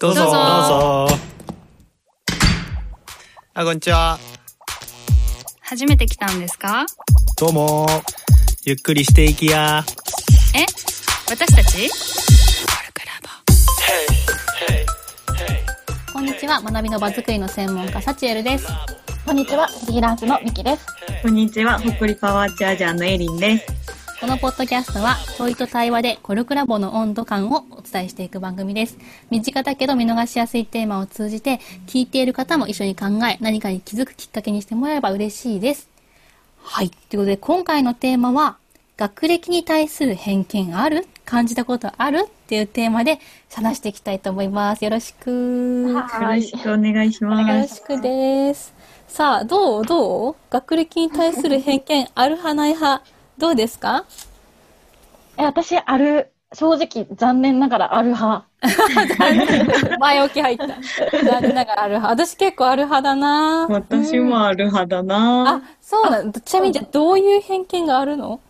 どうぞ。どうぞどうぞ。あ、こんにちは。初めて来たんですか？どうも。ゆっくりしていきや。え？私たち？こんにちは、学びの場作りの専門家、サチエルです。こんにちは、フリーランスのミキです。こんにちは、ほっこりパワーチャージャーのエリンです。このポッドキャストは、問いと対話でコルクラボの温度感をお伝えしていく番組です。身近だけど見逃しやすいテーマを通じて、聞いている方も一緒に考え、何かに気づくきっかけにしてもらえれば嬉しいです。はい。ということで、今回のテーマは、学歴に対する偏見ある？感じたことある？っていうテーマで話していきたいと思います。よろしく。よろしくお願いしよます。ろしくです。さあ、どう？どう？学歴に対する偏見ある派ない派、どうですか？え、私、ある、正直、残念ながらある派。前置き入った。残念ながらある派。私結構ある派だな私もある派だなあ、そうなの。ちなみにじゃあどういう偏見があるの？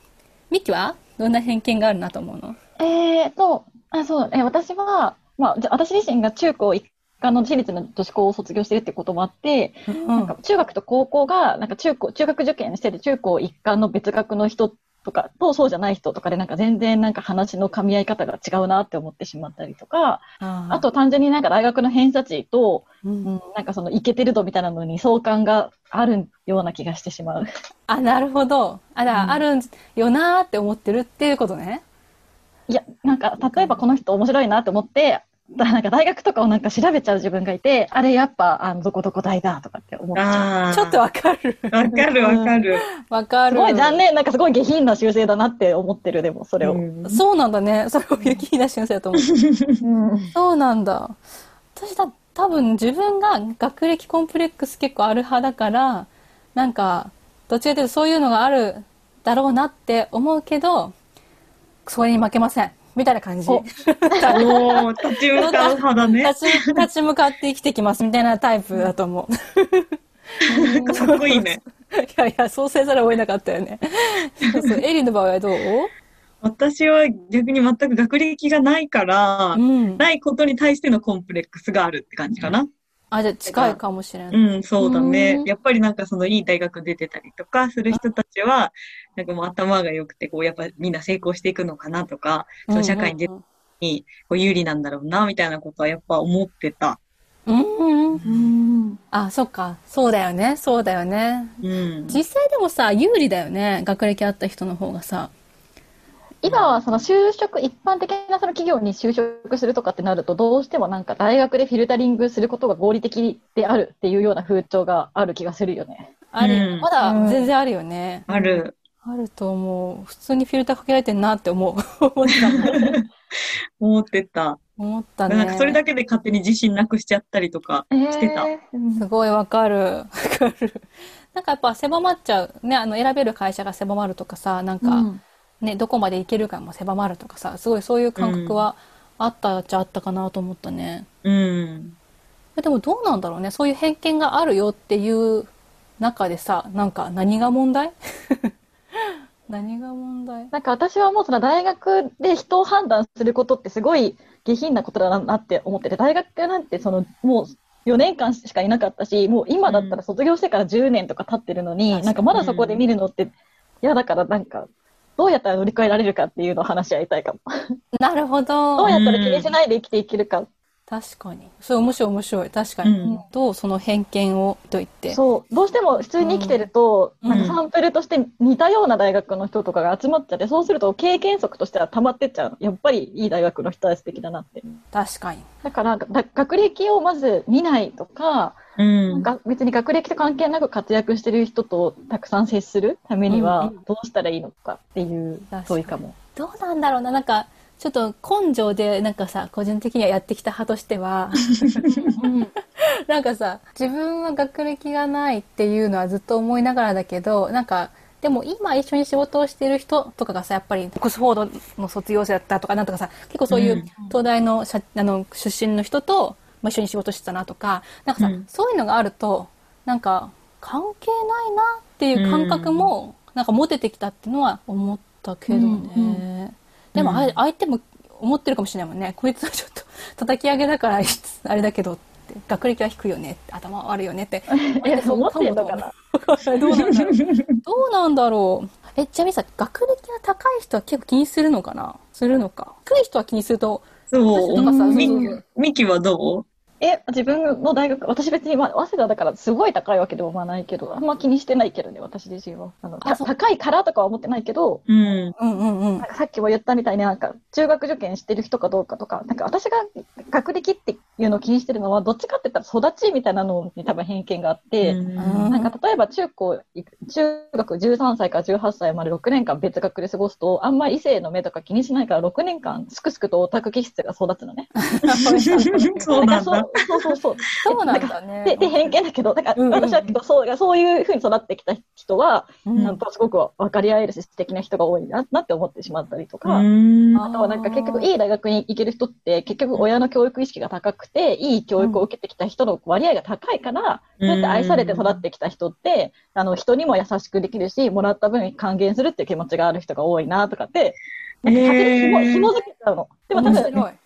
ミキは？どんな偏見があるなと思うの？えーと、あ、そう、え、私は、まあ、じゃ私自身が中高一貫の私立の女子校を卒業してるってこともあって、なんか中学と高校が、なんか中高、中学受験してる中高一貫の別学の人とかとそうじゃない人とかでなんか全然なんか話の噛み合い方が違うなって思ってしまったりとか、ああと単純になんか大学の偏差値と、う、うんん、なんかそのイケてる度みたいなのに相関があるような気がしてしまう。あ、なるほど。あ、だからあるんよなーって思ってるっていうことね。いや、なんか、例えばこの人面白いなって思って、だなんか大学とかをなんか調べちゃう自分がいて、あれやっぱ、あの、どこどこ大だとかって思っちゃう。ちょっとわかる。わかるわかる。わかる。すごい残念、なんかすごい下品な修正だなって思ってる、でも、それを。ううんんそうなんだね。それを雪な先生だと思う。そうなんだ。私だ、多分自分が学歴コンプレックス結構ある派だから、なんか、どっちかというとそういうのがあるだろうなって思うけど、それに負けません。みたいな感じ。おおー、立ち向かう派だね。立ち、立ち向かって生きてきますみたいなタイプだと思う。かっこいいね。いやいや、そうせざるを得なかったよね。そうそう。エリの場合はどう？私は逆に全く学歴がないから、うん。ないことに対してのコンプレックスがあるって感じかな。あ、じゃあ近いかもしれない。うん、そうだねうん。やっぱりなんかそのいい大学出てたりとかする人たちは、なんかもう頭が良くて、こうやっぱみんな成功していくのかなとか、その社会に出にこう有利なんだろうな、みたいなことはやっぱ思ってた。うんうん。うん。あ、そっか。そうだよね。そうだよね。うん。実際でもさ、有利だよね。学歴あった人の方がさ。今はその就職、一般的なその企業に就職するとかってなると、どうしてもなんか大学でフィルタリングすることが合理的であるっていうような風潮がある気がするよね。ある、うんまだ全然あるよね。ある。あると思う。普通にフィルターかけられてんなって思う。思った。思ってた。思ったね。なんかそれだけで勝手に自信なくしちゃったりとかしてた。えーすごいわかる。わかる。なんかやっぱ狭まっちゃう。ね、あの選べる会社が狭まるとかさ、なんか、うんね、どこまで行けるかも狭まるとかさ、すごいそういう感覚はあったっちゃあったかなと思ったね。うん。でもどうなんだろうね。そういう偏見があるよっていう中でさ、なんか何が問題？何が問題？なんか私はもうその大学で人を判断することってすごい下品なことだなって思ってて、大学なんてそのもう4年間しかいなかったし、もう今だったら卒業してから10年とか経ってるのに、確かになんかまだそこで見るのって嫌だからなんか、どうやったら乗り越えられるかっていうのを話し合いたいかも。なるほど。どうやったら気にしないで生きていけるか。確かに。それ面白い面白い。確かに。うんどうその偏見をと言って。そう。どうしても普通に生きてると、うんなんかサンプルとして似たような大学の人とかが集まっちゃって、そうすると経験則としては溜まってっちゃうの。やっぱりいい大学の人は素敵だなって。確かに。だから、だ学歴をまず見ないとか、うん。が別に学歴と関係なく活躍してる人とたくさん接するためにうんはどうしたらいいのかっていう問いかも。どうなんだろうな。なんか、ちょっと根性で、なんかさ、個人的にはやってきた派としては、なんかさ、自分は学歴がないっていうのはずっと思いながらだけど、なんか、でも今一緒に仕事をしている人とかがさ、やっぱりオックスフォードの卒業生だったとか、なんとかさ、結構そういう東大の社あの出身の人とまあ一緒に仕事してたなとか、なんかさ、うん。そういうのがあると、なんか、関係ないなっていう感覚も、なんか持ててきたっていうのは思ったけどね。うんでも、あうん相手も思ってるかもしれないもんね。こいつはちょっと叩き上げだから、あれだけど学歴は低いよね頭悪いよねって。え、思ってんのかな？どうなんだろう。どうなんだろう。え、ちなみにさ、学歴が高い人は結構気にするのかな？するのか？低い人は気にすると、そうミキはどう？え、自分の大学、私別に、まあ、早稲田だからすごい高いわけでもまあないけど、あんま気にしてないけどね、私自身は。あの、たあ高いからとかは思ってないけど、うん。うんうんうんさっきも言ったみたいになんか、中学受験してる人かどうかとか、なんか私が学歴っていうのを気にしてるのは、どっちかって言ったら育ちみたいなのに多分偏見があって、んなんか例えば中高、中学13歳から18歳まで6年間別学で過ごすと、あんまり異性の目とか気にしないから6年間すくすくとオタク気質が育つのね。そうなんだ。かそうそうそう。そう。そうなんだね。で、で、偏見だけど、だから私はそう、そういうふうに育ってきた人は、うん。なんかすごく分かり合えるし、素敵な人が多いな、なって思ってしまったりとか、うん。あとはなんか結局いい大学に行ける人って結局親の教育意識が高くていい教育を受けてきた人の割合が高いから、そうやって愛されて育ってきた人って、あの人にも優しくできるし、もらった分還元するっていう気持ちがある人が多いなとかって、なんか勝手に紐づけちゃうの。でも多分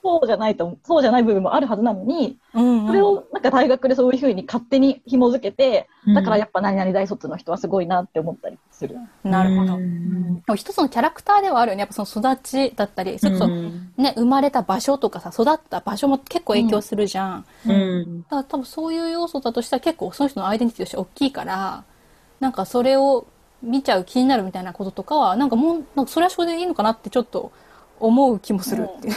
そうじゃないと、そうじゃない部分もあるはずなのに、うんうんそれをなんか大学でそういうふうに勝手に紐づけて、うんだからやっぱ何々大卒の人はすごいなって思ったりする。なるほど。うんでも一つのキャラクターではあるよね。やっぱその育ちだったり、それこそうんね、生まれた場所とかさ、育った場所も結構影響するじゃん。うん。だから多分そういう要素だとしたら結構その人のアイデンティティとして大きいから、なんかそれを見ちゃう気になるみたいなこととかは、なんかもう、なんかそれはそれでいいのかなってちょっと思う気もするっていう。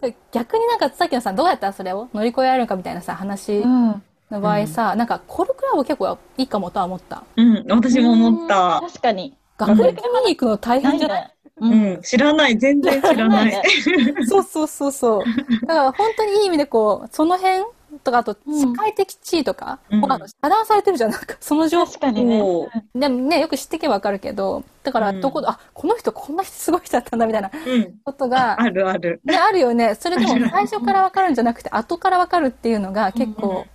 で 逆になんかさっきのさ、どうやったらそれを乗り越えられるのかみたいなさ、話ん。の場合さ、なんかコルクラブ結構いいかもとは思った。うん。私も思った。確かに。学歴見に行くの大変じゃないね。うん。知らない。全然知らない。そうそうそうそう。だから本当にいい意味でこう、その辺とか、あとうん社会的地位とか、うんもうあの遮断されてるじゃん、なんか その情報。確かにね。でもね、よく知ってけばわかるけど、だからうんどこ、あ、この人こんな人すごい人だったんだみたいなうん。ことが、あるある。ね、あるよね。それでも最初からわかるんじゃなくて、後からわかるっていうのが結構、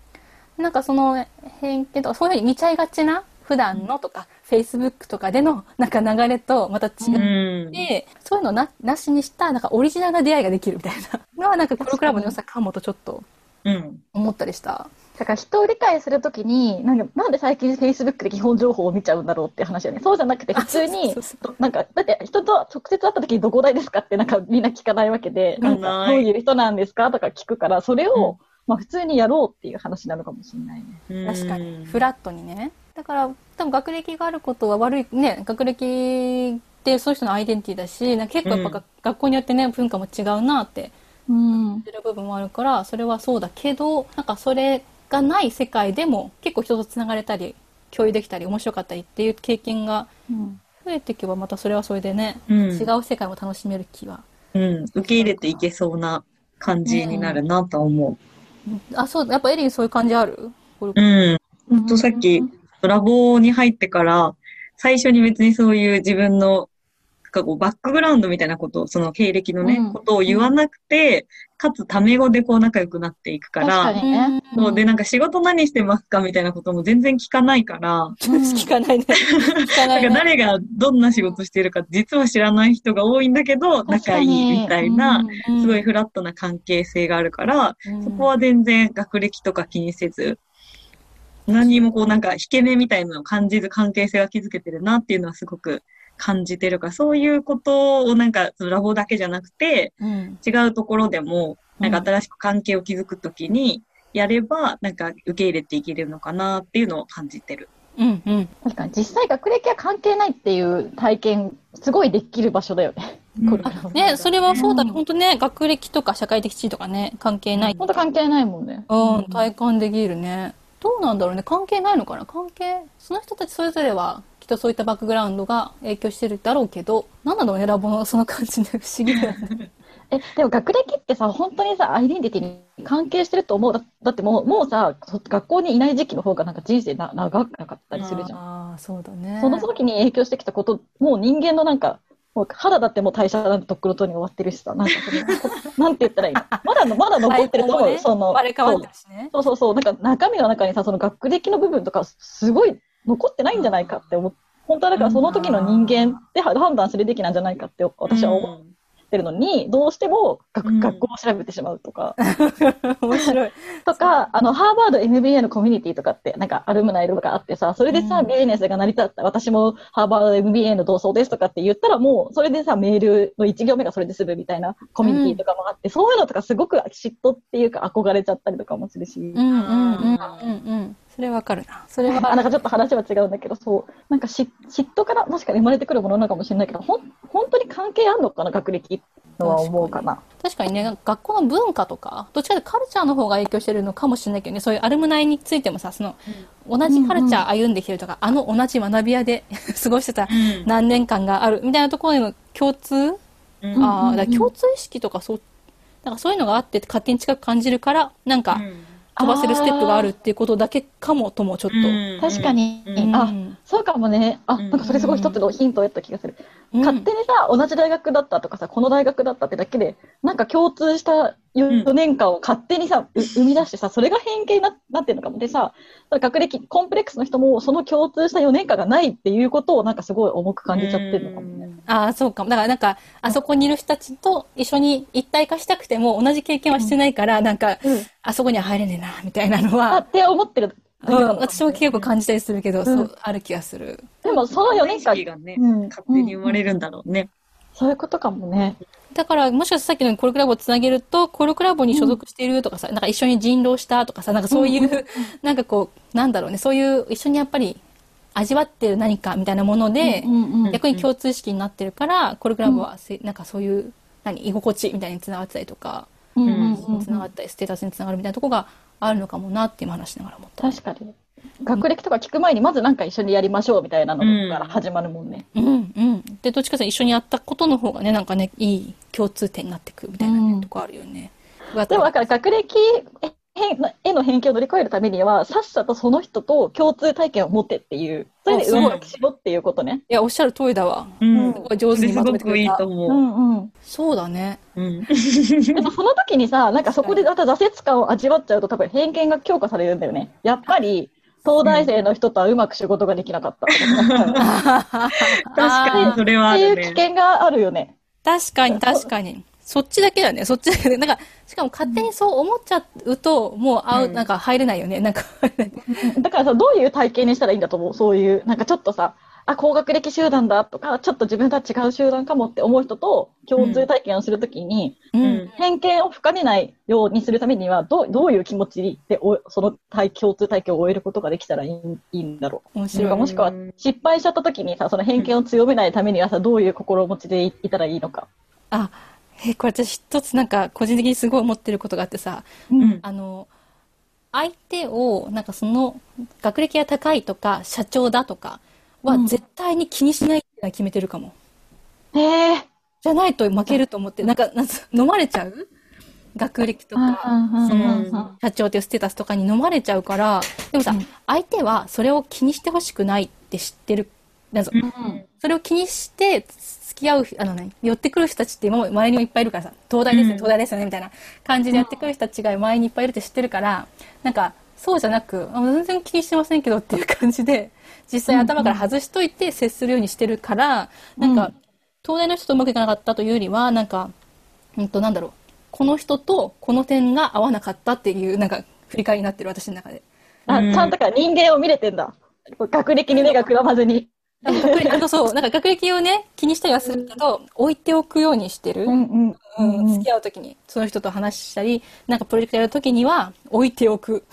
なんかその偏見とか、そういうふうに見ちゃいがちな、普段のとか、Facebook とかでのなんか流れとまた違うう。ん。で、そういうのななしにした、なんかオリジナルな出会いができるみたいなのは、なんかコロクラブの良さかもとちょっとうん。思ったりした。だから人を理解するときに、なんかなんで最近 Facebook で基本情報を見ちゃうんだろうって話よね。そうじゃなくて普通になんか、だって人と直接会ったときにどこ大ですかってなんかみんな聞かないわけで、なんかどういう人なんですかとか聞くから、それを、まあ普通にやろうっていう話なのかもしれないね。確かに。フラットにね。だから、多分学歴があることは悪い、ね、学歴ってその人のアイデンティティだし、なんか結構やっぱが、学校によってね、文化も違うなってうん。ってる部分もあるから、それはそうだけど、なんかそれがない世界でも結構人と繋がれたり、共有できたり、面白かったりっていう経験が増えていけば、またそれはそれでね、うん違う世界も楽しめる気は。うん。受け入れていけそうな感じになるなと思あ、そうだ、やっぱエリンそういう感じある？う。うん。ほんとさっき、ラボに入ってから、最初に別にそういう自分の、なんかこうバックグラウンドみたいなことを、その経歴のね、うんことを言わなくて、かつタメ語でこう仲良くなっていくか、確からにね。そうで、なんか仕事何してますかみたいなことも全然聞かないから、聞かないね。聞かな ないんかね。誰がどんな仕事してるか実は知らない人が多いんだけど、仲いいみたいな、すごいフラットな関係性があるから、うんそこは全然学歴とか気にせず、何にもこうなんか引け目みたいなのを感じず関係性が築けてるなっていうのはすごく感じてるから、そういうことをなんかそのラボだけじゃなくて、うん。違うところでも、なんか新しく関係を築くときに、やれば、なんか受け入れていけるのかなっていうのを感じてる。うんうん。確かに実際学歴は関係ないっていう体験、すごいできる場所だよね。これからね、それはそうだね。本当ね、学歴とか社会的地位とかね、関係ない。本当関係ないもんね。うん、体感できるね。どうなんだろうね。関係ないのかな？関係、その人たちそれぞれは、とそういったバックグラウンドが影響してるだろうけど、なんだろうね、ラボのその感じで不思議だよね。え、でも学歴ってさ、本当にさ、アイデンティティに関係してると思う。だだってもう、もうさ、そ学校にいない時期の方がなんか人生な長かったりするじゃん。ああ、そうだね。その時に影響してきたこと、もう人間のなんか、もう肌だってもう代謝なんてとっくのとに終わってるしさ、なんかその、なんて言ったらいいの？まだの、まだ残ってると思う、ね、その、ね。そうそうそう、なんか中身の中にさ、その学歴の部分とか、すごい残ってないんじゃないかって思う。本当はだからその時の人間で判断するべきなんじゃないかって私は思う。ってるのに、どうしても学,、うん学校を調べてしまうとか。面白い。とか、あの、ハーバード MBA のコミュニティとかって、なんか、アルムナイとかあってさ、それでさ、うんビジネスが成り立った、私もハーバード MBA の同窓ですとかって言ったら、もう、それでさ、メールの1行目がそれで済むみたいなコミュニティとかもあって、そういうのとかすごく嫉妬っていうか憧れちゃったりとかもするし。うんうんうんうんうん。それわかるな。それは、あ なんかちょっと話は違うんだけど、そう。なんかし嫉妬から確かに生まれてくるものなのかもしれないけど、ほん本当に関係あんのかな、学歴のは思うかな。確かにね、学校の文化とか、どっちかというとカルチャーの方が影響してるのかもしれないけどね、そういうアルムナイについてもさ、その、同じカルチャー歩んできてるとか、あの同じ学び屋で 過ごしてたうん。何年間があるみたいなところへの共通、うん。ああ、だ共通意識とかそう、なんかそういうのがあって勝手に近く感じるから、なんか飛ばせるステップがあるっていうことだけかもともちょっと。うん確かに。うんあ、うんそうかもね。あ、うんなんかそれすごい一つのヒントを得た気がする。うん勝手にさ、同じ大学だったとかさ、この大学だったってだけで、なんか共通した4年間を勝手にさ、う生み出してさ、それが偏見にななってるのかも。でさ、学歴、コンプレックスの人も、その共通した4年間がないっていうことをなんかすごい重く感じちゃってるのかもね。ああ、そうかも。だからなんか、あそこにいる人たちと一緒に一体化したくても同じ経験はしてないから、なんか、うんあそこには入れねえな、みたいなのあ、はっ、て思ってるうん。私も結構感じたりするけど、んそう、ある気がする。でもその4年間がね、うん勝手に生まれるんだろうね。そういうことかもね。だから、もしかしたらさっきのコルクラボをつなげると、コルクラボに所属しているとかさ、なんか一緒に人狼したとかさ、なんかそういう、なんかこう、なんだろうね、そういう一緒にやっぱり味わってる何かみたいなもので、うんうん逆に共通意識になってるから、コルクラボはせ、なんかそういう、何、居心地みたいにつながってたりとか、うんうんうんつながったり、ステータスにつながるみたいなとこがあるのかもなって今話しながら思った。確かに。学歴とか聞く前に、まずなんか一緒にやりましょうみたいなのから始まるもんね。うんうん。で、どっちかというと一緒にやったことの方がね、なんかね、いい共通点になってくみたいなね、うんとこあるよね。でもだから学歴へへの偏見を乗り越えるためには、さっさとその人と共通体験を持ってっていう、それで上書きしろっていうことね。いや、おっしゃる通りだわ。うんすごい上手にまとめてくれた。すごくいいとう思う。んうん。そうだね。うん。でもその時にさ、なんかそこでまた挫折感を味わっちゃうと多分偏見が強化されるんだよね。やっぱり、東大生の人とはうまく仕事ができなかったとか。確かにそれはあっていうるね。危険があるよね。確かに、確かに。そっちだけだね、そっちだけで。なんか、しかも勝手にそう思っちゃうと、もう、あう、うんなんか入れないよね。なんか、だからさ、どういう体験にしたらいいんだと思う？そういう、なんかちょっとさ、あ、高学歴集団だとか、ちょっと自分とは違う集団かもって思う人と共通体験をするときに、ううんん。偏見を深めないようにするためには、どうどういう気持ちでおその体共通体験を終えることができたらいいいいんだろう。面白い。もしくはうん失敗しちゃったときにさ、その偏見を強めないためにはさ、どういう心持ちでいいたらいいのか。あ、え、これ私一つなんか、個人的にすごい思ってることがあってさ、うんあの、相手を、なんかその、学歴が高いとか、社長だとかはうん絶対に気にしないって決めてるかも。へえ。じゃないと負けると思って、なんか、なんつ飲まれちゃう？学歴とか、その、社長っていうステータスとかに飲まれちゃうから、でもさ、うん相手はそれを気にしてほしくないって知ってる。なんぞうん。それを気にして付き合う、あのね、寄ってくる人たちって今も周りにもいっぱいいるからさ、東大ですね、うん。東大ですよね、みたいな感じでやってくる人たちが周りにいっぱいいるって知ってるから、なんか、そうじゃなく、あ全然気にしてませんけどっていう感じで、実際頭から外しといて接するようにしてるから、なんか、東大の人とうまくいかなかったというよりは、なんか、うんと、なんだろう、この人とこの点が合わなかったっていう、なんか、振り返りになってる、私の中で。あ、うん。ちゃんとから人間を見れてんだ。学歴に目がくらまずに。あとそう、なんか学歴をね、気にしたりはするけど、置いておくようにしてる。んうん、付き合うときに、その人と話したり、なんかプロジェクトやるときには、置いておく。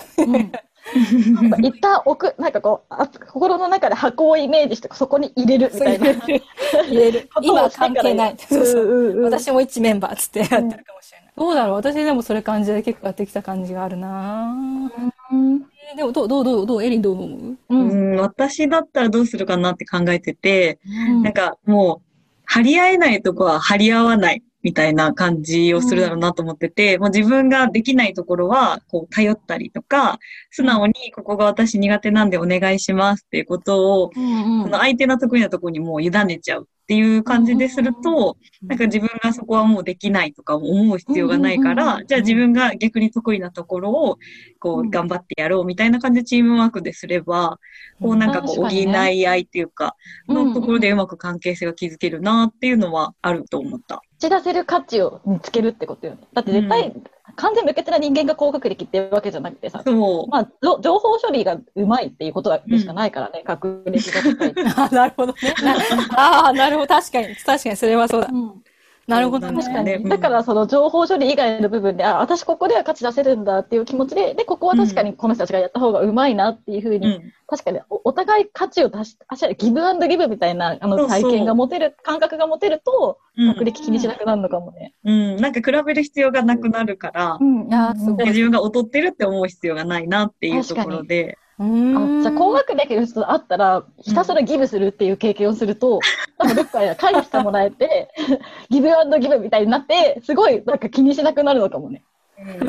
一旦置く、なんかこう、あ心の中で箱をイメージして、そこに入れるみたいな。入れる。今は関係ない。そうそううんうんうん私も一メンバーつってやってるかもしれない。どうだろう？私でもそれ感じで結構やってきた感じがあるなうんえでも、どう、どう、どう、どう、エリンどう思う？うん。うん、私だったらどうするかなって考えてて、うん。なんかもう、張り合えないとこは張り合わないみたいな感じをするだろうなと思ってて、もう自分ができないところは、こう、頼ったりとか、素直にここが私苦手なんでお願いしますっていうことを、うんその相手の得意なところにもう委ねちゃうっていう感じですると、なんか自分がそこはもうできないとか思う必要がないからじゃあ自分が逆に得意なところを、こう頑張ってやろうみたいな感じでチームワークですれば、こうなんかこう、補い合いっていうか、のところでうまく関係性が築けるなっていうのはあると思った。ち出せる価値を見つけるってことよね。だって絶対、完全無欠な人間が高学歴っていうわけじゃなくてさ。まあ、ぞ情報処理がうまいっていうことでしかないからね、学歴が高い。あ、なるほどね。ああ、なるほど。確かに。確かに、それはそうだ。なるほどね。確かに。だから、その情報処理以外の部分で、あ、私ここでは価値出せるんだっていう気持ちで、で、ここは確かにこの人たちがやった方がうまいなっていうふうに、うん。確かにおお互い価値を出し、あしギブアンドギブみたいなあの体験が持てる、感覚が持てると、うん学歴気にしなくなるのかもね。うん。なんか比べる必要がなくなるから、んいやーすごい自分が劣ってるって思う必要がないなっていうところで。あじゃあ、高学歴の人と会ったら、ひたすらギブするっていう経験をすると、多分どっかで返してもらえて、ギブアンドギブみたいになって、すごいなんか気にしなくなるのかもね。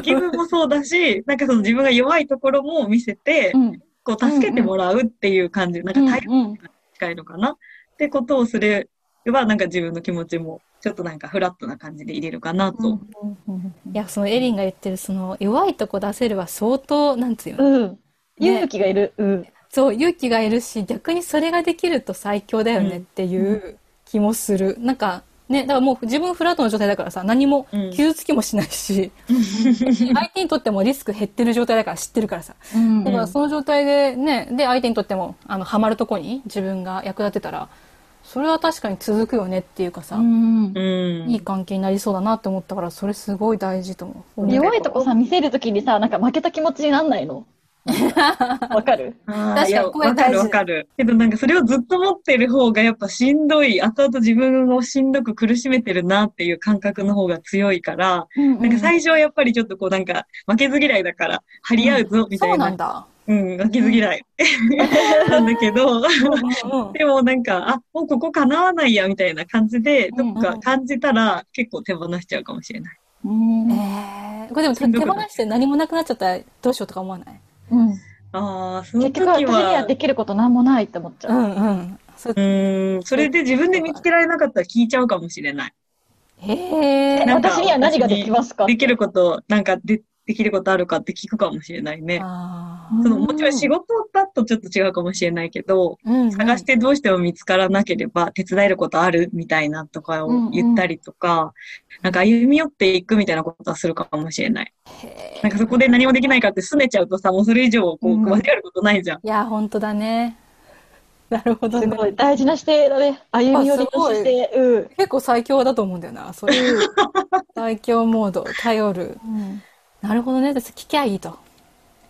気分もそうだし、なんかその自分が弱いところも見せて、ん。こう助けてもらうっていう感じ、なんか対応うんが近いのかな、ってことをすれば、なんか自分の気持ちもちょっとなんかフラットな感じで入れるかなと。いや、そのエリンが言ってる、その、弱いとこ出せるは相当、なんつうの、うん。勇気がいる。うん。そう、勇気がいるし、逆にそれができると最強だよねっていう気もする。なんか、ね、だからもう自分フラットの状態だからさ、何もうん傷つきもしないし、相手にとってもリスク減ってる状態だから知ってるからさ。うんだからその状態でね、で相手にとっても、あの、ハマるとこに自分が役立てたら、それは確かに続くよねっていうかさ、うんうん。いい関係になりそうだなって思ったから、それすごい大事と思う。弱いとこさ、見せるときにさ、なんか負けた気持ちになんないの？わかる？確かにいやこれ大事わかるわかる。けどなんかそれをずっと持ってる方がやっぱしんどい、後々自分をしんどく苦しめてるなっていう感覚の方が強いから、なんか最初はやっぱりちょっとこうなんか負けず嫌いだから張り合うぞみたそういな。なんだ。うん、負けず嫌い。なんだけど、うんうんでもなんか、あ、もうここ叶わないやみたいな感じで、どっか感じたら結構手放しちゃうかもしれない。うん。えー、これでも手放して何もなくなっちゃったらどうしようとか思わない？うん。ああ、その結局私時にはは、できることなんもないって思っちゃう。うんうん。そうん、それで自分で見つけられなかったら聞いちゃうかもしれない。へえ私には何ができますか？できること、なんかで、できることあるかって聞くかもしれないね。あそのもちろん仕事だとちょっと違うかもしれないけど、ーうんうん探してどうしても見つからなければ手伝えることあるみたいなとかを言ったりとか、なんか歩み寄っていくみたいなことはするかもしれない。なんかそこで何もできないかって拗ねちゃうとさ、もうそれ以上こう、うん間違えることないじゃん。いや、本当だね。なるほどね。すごい大事な姿勢だね。歩み寄りの姿勢。うん。結構最強だと思うんだよな。そういう最強モード、頼る。なるほどね。で聞きゃいいと。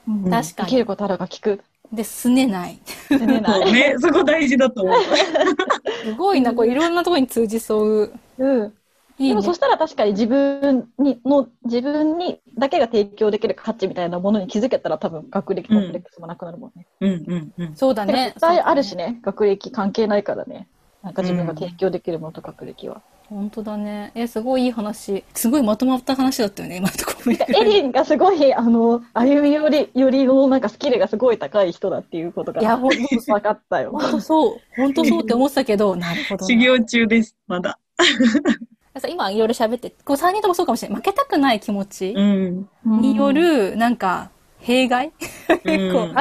うん確かにできることあるが聞く。で、すねない。でねない。そ うね、そこ大事だと思う。すごいな、これいろんなところに通じそう。うん。いいねでも。そしたら確かに自分にの、自分にだけが提供できる価値みたいなものに気づけたら多分学歴コンプレックスもなくなるもんね。うんうんうん。そうだね。絶対あるしね、学歴関係ないからね。なんか自分が提供できるものと学歴は。本当だね。え、すごいいい話。すごいまとまった話だったよね、今のところ。エリンがすごい、あの、歩み寄り、よりのなんかスキルがすごい高い人だっていうことがいや、ほんと分かったよ。本当そう。本当そうって思ってたけど、なるほどな。修行中です、まだ。さ今いろいろ喋って、こう3人ともそうかもしれない。負けたくない気持ちうん。による、なんか、弊害？結構、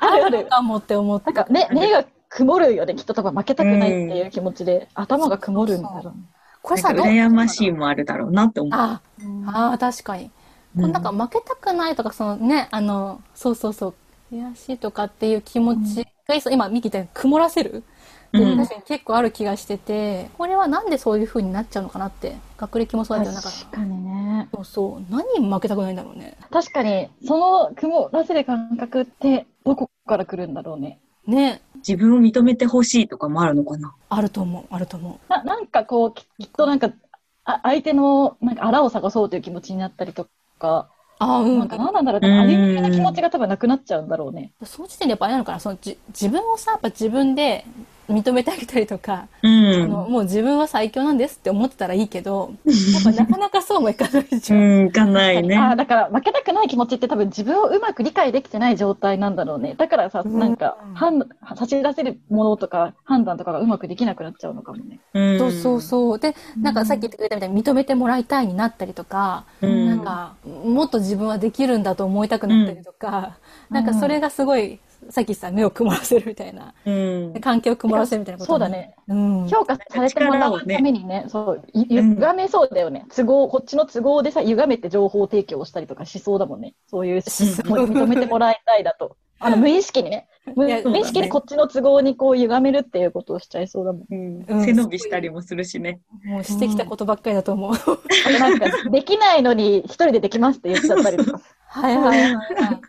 ある。かもって思って。なんか目、目が曇るよね。きっと多分負けたくないっていう気持ちで、頭が曇るんだろうね。これさ、羨ましいもあるだろうなって思う。あああ、確かに。これなんか負けたくないとか、そのね、あの、そうそうそう、悔しいとかっていう気持ちが、そう今、ミキ言ったように曇らせる？っていううん確かに結構ある気がしてて、これはなんでそういう風になっちゃうのかなって、学歴もそうだけど、なんか、確かにね。そうそう、何に負けたくないんだろうね。確かに、その曇らせる感覚って、どこから来るんだろうね。ね、自分を認めてほしいとかもあるのかな？あると思う、あると思ななんかこう、ききっとなんか、あ相手の、なんか、あらを探そうという気持ちになったりとか、う。ああ、うん。なんか、なんなんだろう、うん歩み寄りの気持ちが多分なくなっちゃうんだろうね。その時点でやっぱあれなのかな、そのじ自分をさ、やっぱ自分で認めてあげたりとか、うあん。のもう自分は最強なんですって思ってたらいいけど、やっぱなかなかそうもいかないじゃん。うん、いかないね。あだから負けたくない気持ちって多分自分をうまく理解できてない状態なんだろうね。だからさ、うんなんか、判断、差し出せるものとか判断とかがうまくできなくなっちゃうのかもね。うんそうそうそう。で、なんかさっき言ってくれたみたいに認めてもらいたいになったりとか、うんなんか、もっと自分はできるんだと思いたくなったりとか、なんかそれがすごい、さっきさ、目を曇らせるみたいな、うん。環境を曇らせるみたいなことそうだ。ね。うん。評価されてもらうためにね、そう、ゆ歪めそうだよね。都合、こっちの都合でさ、歪めて情報提供したりとかしそうだもんね。そういう、認めてもらいたいだと。あの、無意識にね。無意識にこっちの都合にこう歪めるっていうことをしちゃいそうだもん。うんうん背伸びしたりもするしね。もうしてきたことばっかりだと思う。あとなんか、できないのに一人でできますって言っちゃったりとか。はいはいはいはい。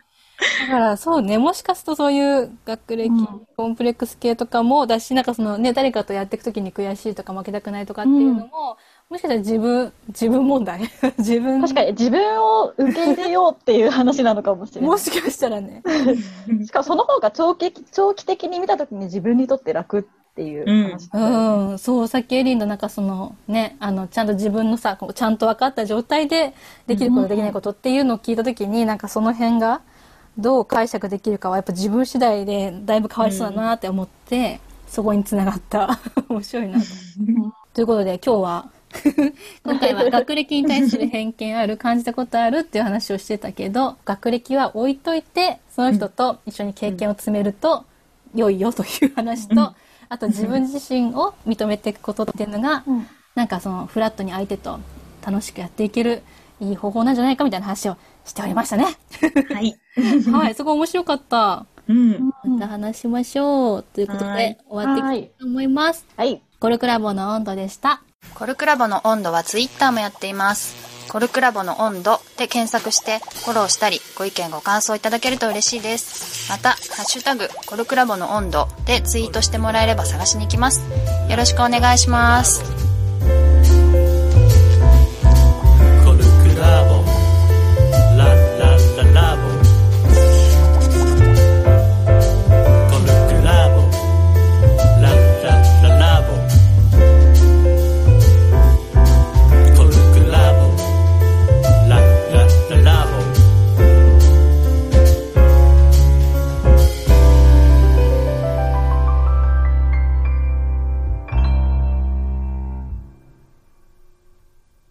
だからそうね、もしかするとそういう学歴、うん。コンプレックス系とかもだし、なんかそのね、誰かとやっていくときに悔しいとか負けたくないとかっていうのも、もしかしたら自分、自分問題？自分、確かに自分を受け入れようっていう話なのかもしれない。もしかしたらね。しかもその方が長期長期的に見たときに自分にとって楽っていう話だうよね。ん、そう、さっきエリンのなんかそのね、あの、ちゃんと自分のさ、こうちゃんと分かった状態でできることできないことっていうのを聞いたときに、なんかその辺がどう解釈できるかはやっぱ自分次第でだいぶ変わりそうだなって思って、そこにつながった。面白いなと。ということで今日は、今回は学歴に対する偏見ある、感じたことあるっていう話をしてたけど、学歴は置いといて、その人と一緒に経験を積めると良いよという話と、あと自分自身を認めていくことっていうのが、うんなんかそのフラットに相手と楽しくやっていけるいい方法なんじゃないかみたいな話をしておりましたね。はい。はい、すごい面白かった。うん。また話しましょう。ということはいで、終わっていきたいと思います。はい。コルクラボの温度でした。コルクラボの温度はツイッターもやっています。コルクラボの温度で検索してフォローしたりご意見ご感想いただけると嬉しいです。また、ハッシュタグコルクラボの温度でツイートしてもらえれば探しに行きます。よろしくお願いします。